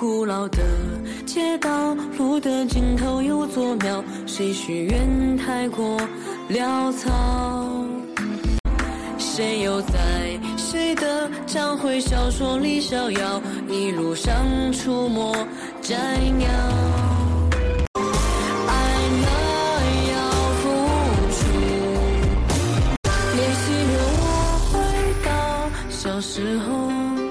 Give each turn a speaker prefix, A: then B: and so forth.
A: 古老的街道，路的尽头有座庙，谁许愿太过潦草？谁又在谁的章回小说里逍遥？一路上出没摘鸟。爱了要付出，练习了我回到小时候。